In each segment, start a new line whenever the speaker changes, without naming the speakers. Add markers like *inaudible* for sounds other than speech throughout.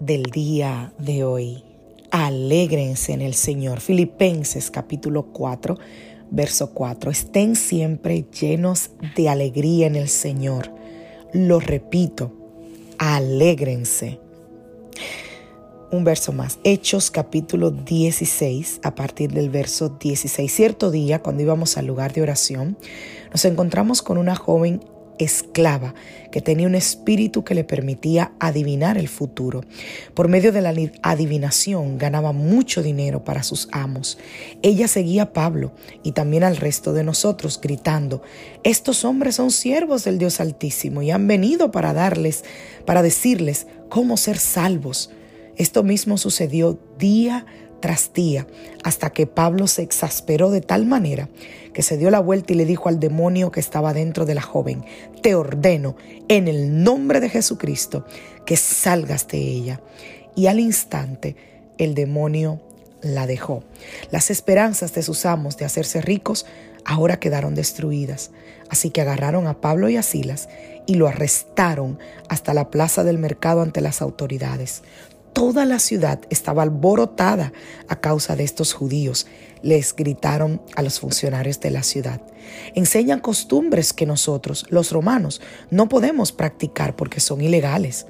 Del día de hoy. Alégrense en el Señor. Filipenses capítulo 4, verso 4. Estén siempre llenos de alegría en el Señor. Lo repito, alégrense. Un verso más. Hechos capítulo 16, a partir del verso 16. Cierto día, cuando íbamos al lugar de oración, nos encontramos con una joven esclava que tenía un espíritu que le permitía adivinar el futuro. Por medio de la adivinación ganaba mucho dinero para sus amos. Ella seguía a Pablo y también al resto de nosotros gritando, estos hombres son siervos del Dios Altísimo y han venido para darles, para decirles cómo ser salvos. Esto mismo sucedió día tras día, hasta que Pablo se exasperó de tal manera que se dio la vuelta y le dijo al demonio que estaba dentro de la joven, te ordeno en el nombre de Jesucristo que salgas de ella. Y al instante el demonio la dejó. Las esperanzas de sus amos de hacerse ricos ahora quedaron destruidas. Así que agarraron a Pablo y a Silas y lo arrestaron hasta la plaza del mercado ante las autoridades. Toda la ciudad estaba alborotada a causa de estos judíos. Les gritaron a los funcionarios de la ciudad. Enseñan costumbres que nosotros, los romanos, no podemos practicar porque son ilegales.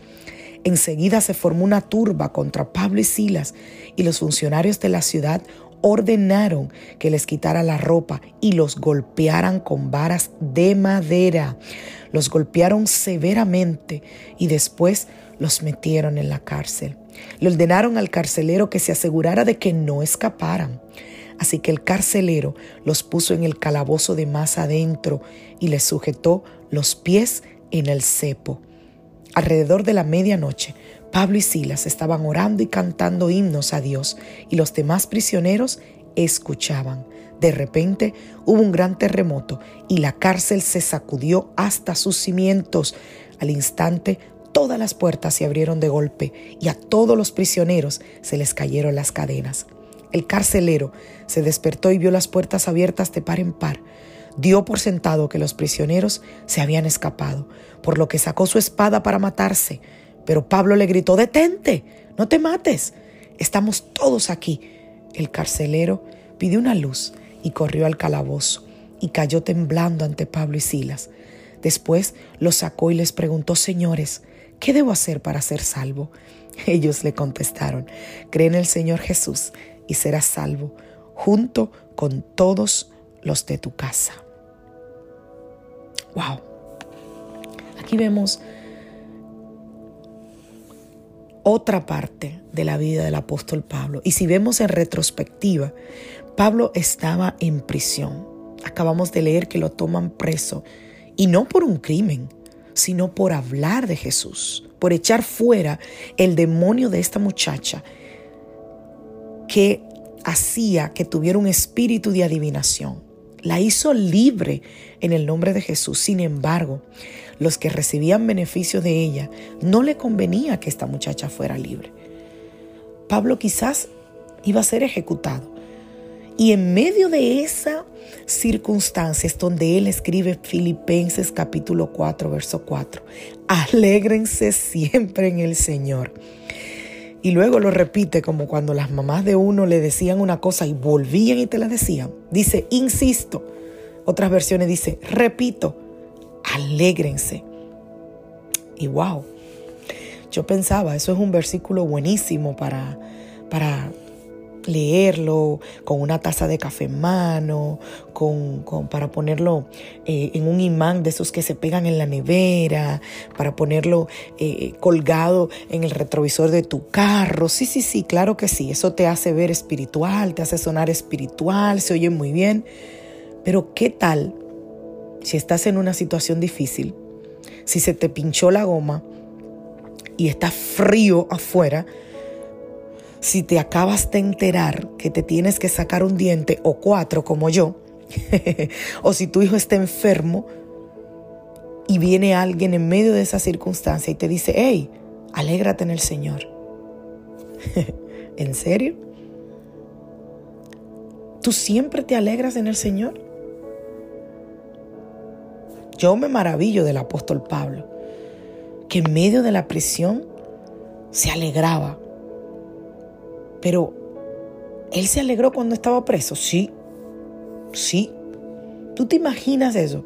Enseguida se formó una turba contra Pablo y Silas y los funcionarios de la ciudad ordenaron que les quitara la ropa y los golpearan con varas de madera. Los golpearon severamente y después los metieron en la cárcel. Le ordenaron al carcelero que se asegurara de que no escaparan. Así que el carcelero los puso en el calabozo de más adentro y les sujetó los pies en el cepo. Alrededor de la medianoche, Pablo y Silas estaban orando y cantando himnos a Dios y los demás prisioneros escuchaban. De repente hubo un gran terremoto y la cárcel se sacudió hasta sus cimientos. Al instante todas las puertas se abrieron de golpe y a todos los prisioneros se les cayeron las cadenas. El carcelero se despertó y vio las puertas abiertas de par en par. Dio por sentado que los prisioneros se habían escapado, por lo que sacó su espada para matarse. Pero Pablo le gritó, detente, no te mates, estamos todos aquí. El carcelero pidió una luz y corrió al calabozo y cayó temblando ante Pablo y Silas. Después los sacó y les preguntó, señores, ¿qué debo hacer para ser salvo? *laughs* Ellos le contestaron, cree en el Señor Jesús y serás salvo, junto con todos los de tu casa. Wow. Aquí vemos otra parte de la vida del apóstol Pablo. Y si vemos en retrospectiva, Pablo estaba en prisión. Acabamos de leer que lo toman preso y no por un crimen, sino por hablar de Jesús, por echar fuera el demonio de esta muchacha que hacía que tuviera un espíritu de adivinación. La hizo libre en el nombre de Jesús. Sin embargo, los que recibían beneficio de ella no le convenía que esta muchacha fuera libre. Pablo quizás iba a ser ejecutado Y en medio de esa circunstancia es donde él escribe Filipenses capítulo 4, verso 4. Alégrense siempre en el Señor. Y luego lo repite como cuando las mamás de uno le decían una cosa y volvían y te la decían. Dice, insisto. Otras versiones dice, repito, alégrense. Y wow, yo pensaba, eso es un versículo buenísimo para, para leerlo con una taza de café en mano, con, para ponerlo eh, en un imán de esos que se pegan en la nevera, para ponerlo eh, colgado en el retrovisor de tu carro. Sí, sí, sí, claro que sí. Eso te hace ver espiritual, te hace sonar espiritual, se oye muy bien. Pero ¿qué tal si estás en una situación difícil? Si se te pinchó la goma y está frío afuera, si te acabas de enterar que te tienes que sacar un diente o cuatro como yo, *laughs* o si tu hijo está enfermo y viene alguien en medio de esa circunstancia y te dice, hey, alégrate en el Señor. *laughs* ¿En serio? ¿Tú siempre te alegras en el Señor? Yo me maravillo del apóstol Pablo, que en medio de la prisión se alegraba pero, ¿él se alegró cuando estaba preso? Sí, sí. ¿Tú te imaginas eso?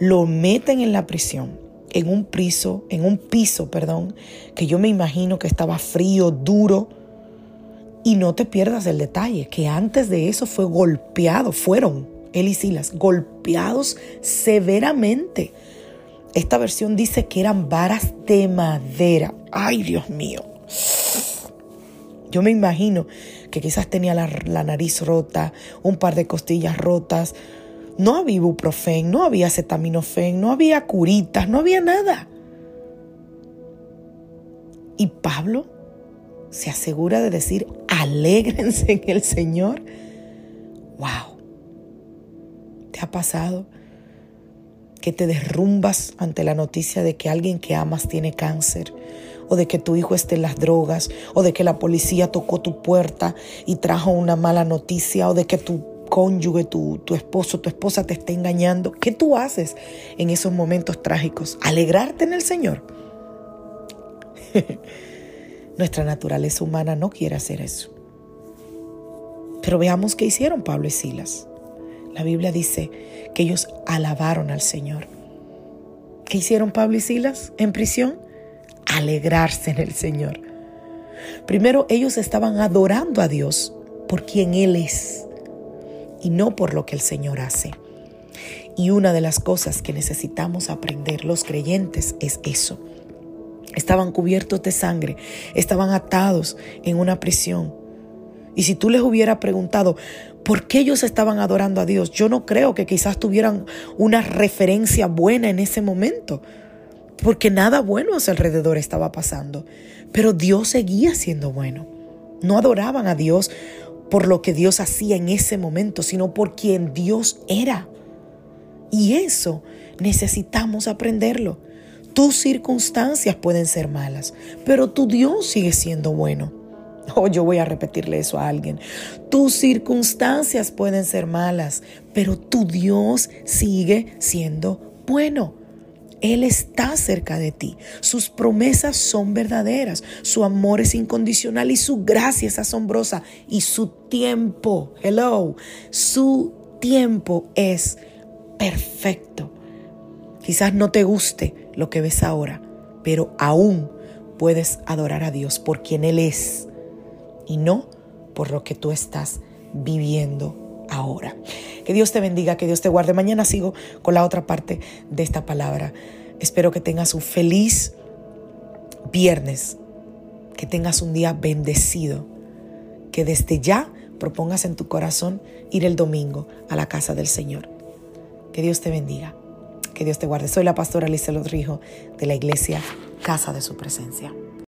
Lo meten en la prisión, en un piso, en un piso, perdón, que yo me imagino que estaba frío, duro. Y no te pierdas el detalle, que antes de eso fue golpeado, fueron él y Silas, golpeados severamente. Esta versión dice que eran varas de madera. Ay, Dios mío. Yo me imagino que quizás tenía la, nariz rota, un par de costillas rotas. No había ibuprofen, no había acetaminofén, no había curitas, no había nada. Y Pablo se asegura de decir, alégrense en el Señor. ¡Wow! ¿Te ha pasado que te derrumbas ante la noticia de que alguien que amas tiene cáncer? O de que tu hijo esté en las drogas, o de que la policía tocó tu puerta y trajo una mala noticia, o de que tu cónyuge, tu, esposo, tu esposa te esté engañando. ¿Qué tú haces en esos momentos trágicos? Alegrarte en el Señor. *laughs* Nuestra naturaleza humana no quiere hacer eso. Pero veamos qué hicieron Pablo y Silas. La Biblia dice que ellos alabaron al Señor. ¿Qué hicieron Pablo y Silas en prisión? Alegrarse en el Señor. Primero ellos estaban adorando a Dios por quien Él es y no por lo que el Señor hace. Y una de las cosas que necesitamos aprender los creyentes es eso. Estaban cubiertos de sangre, estaban atados en una prisión. Y si tú les hubiera preguntado por qué ellos estaban adorando a Dios, yo no creo que quizás tuvieran una referencia buena en ese momento porque nada bueno a su alrededor estaba pasando. Pero Dios seguía siendo bueno. No adoraban a Dios por lo que Dios hacía en ese momento, sino por quien Dios era. Y eso necesitamos aprenderlo. Tus circunstancias pueden ser malas, pero tu Dios sigue siendo bueno. Oh, yo voy a repetirle eso a alguien. Tus circunstancias pueden ser malas, pero tu Dios sigue siendo bueno. Él está cerca de ti. Sus promesas son verdaderas. Su amor es incondicional y su gracia es asombrosa. Y su tiempo, hello, su tiempo es perfecto. Quizás no te guste lo que ves ahora, pero aún puedes adorar a Dios por quien Él es y no por lo que tú estás viviendo ahora. Que Dios te bendiga, que Dios te guarde. Mañana sigo con la otra parte de esta palabra. Espero que tengas un feliz viernes, que tengas un día bendecido, que desde ya propongas en tu corazón ir el domingo a la casa del Señor. Que Dios te bendiga, que Dios te guarde. Soy la pastora Alicia Lodrijo de la iglesia Casa de Su Presencia.